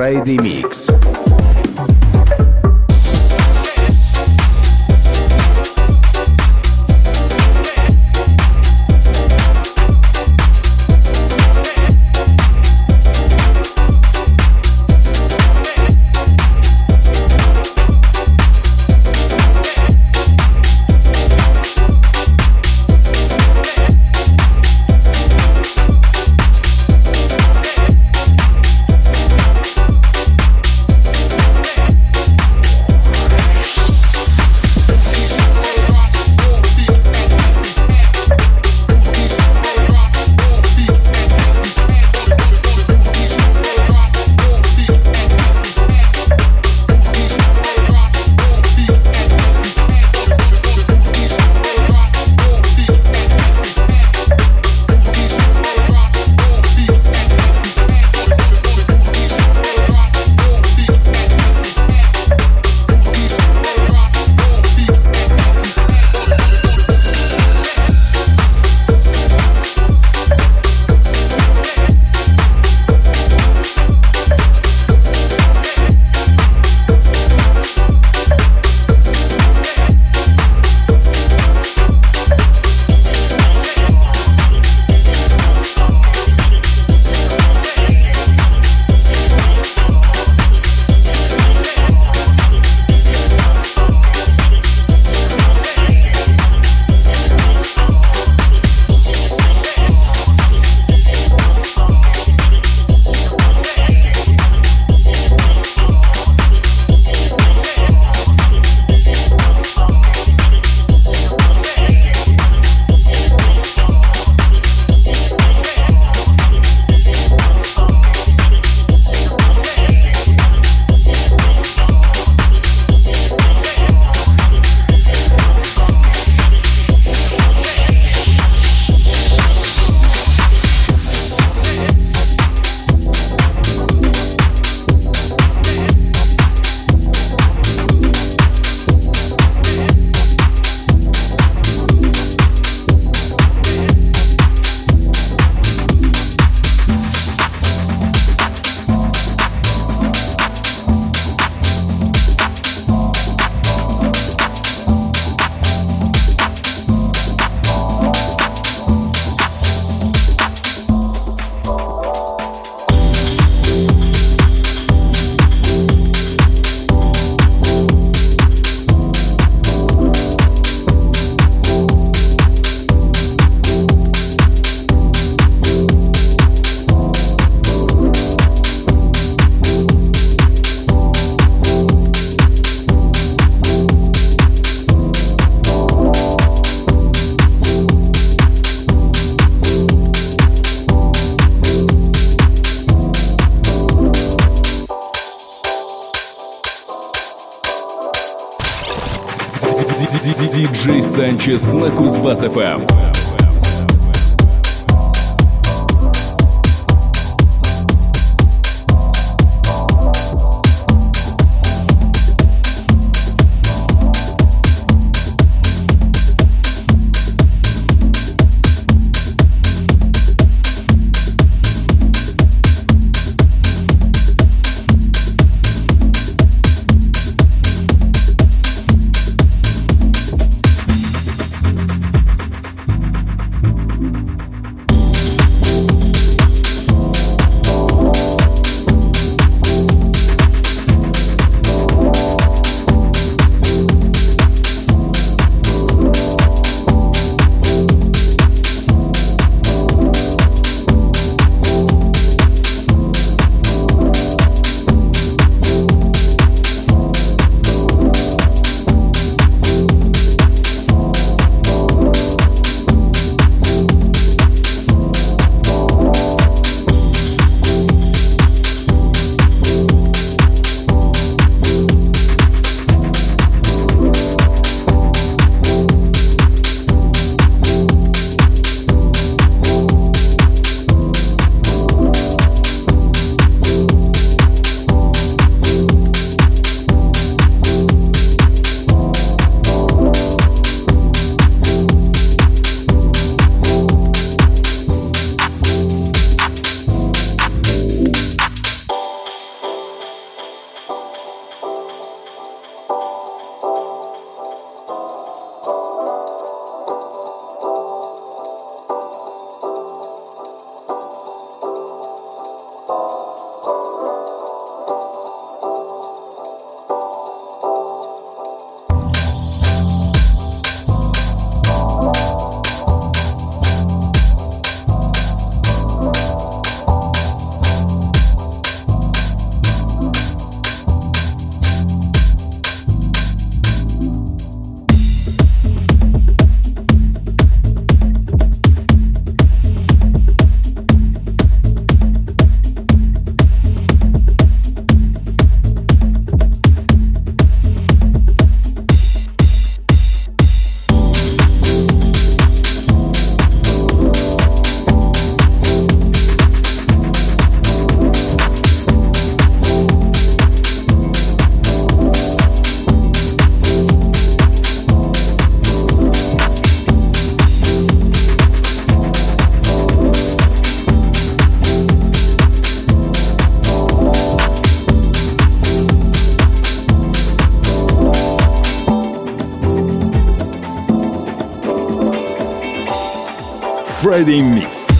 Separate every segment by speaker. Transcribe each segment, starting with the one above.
Speaker 1: Trade Mix. Санчес на Кузбасс-ФМ. Friday Mix.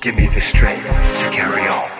Speaker 2: Give me the strength to carry on.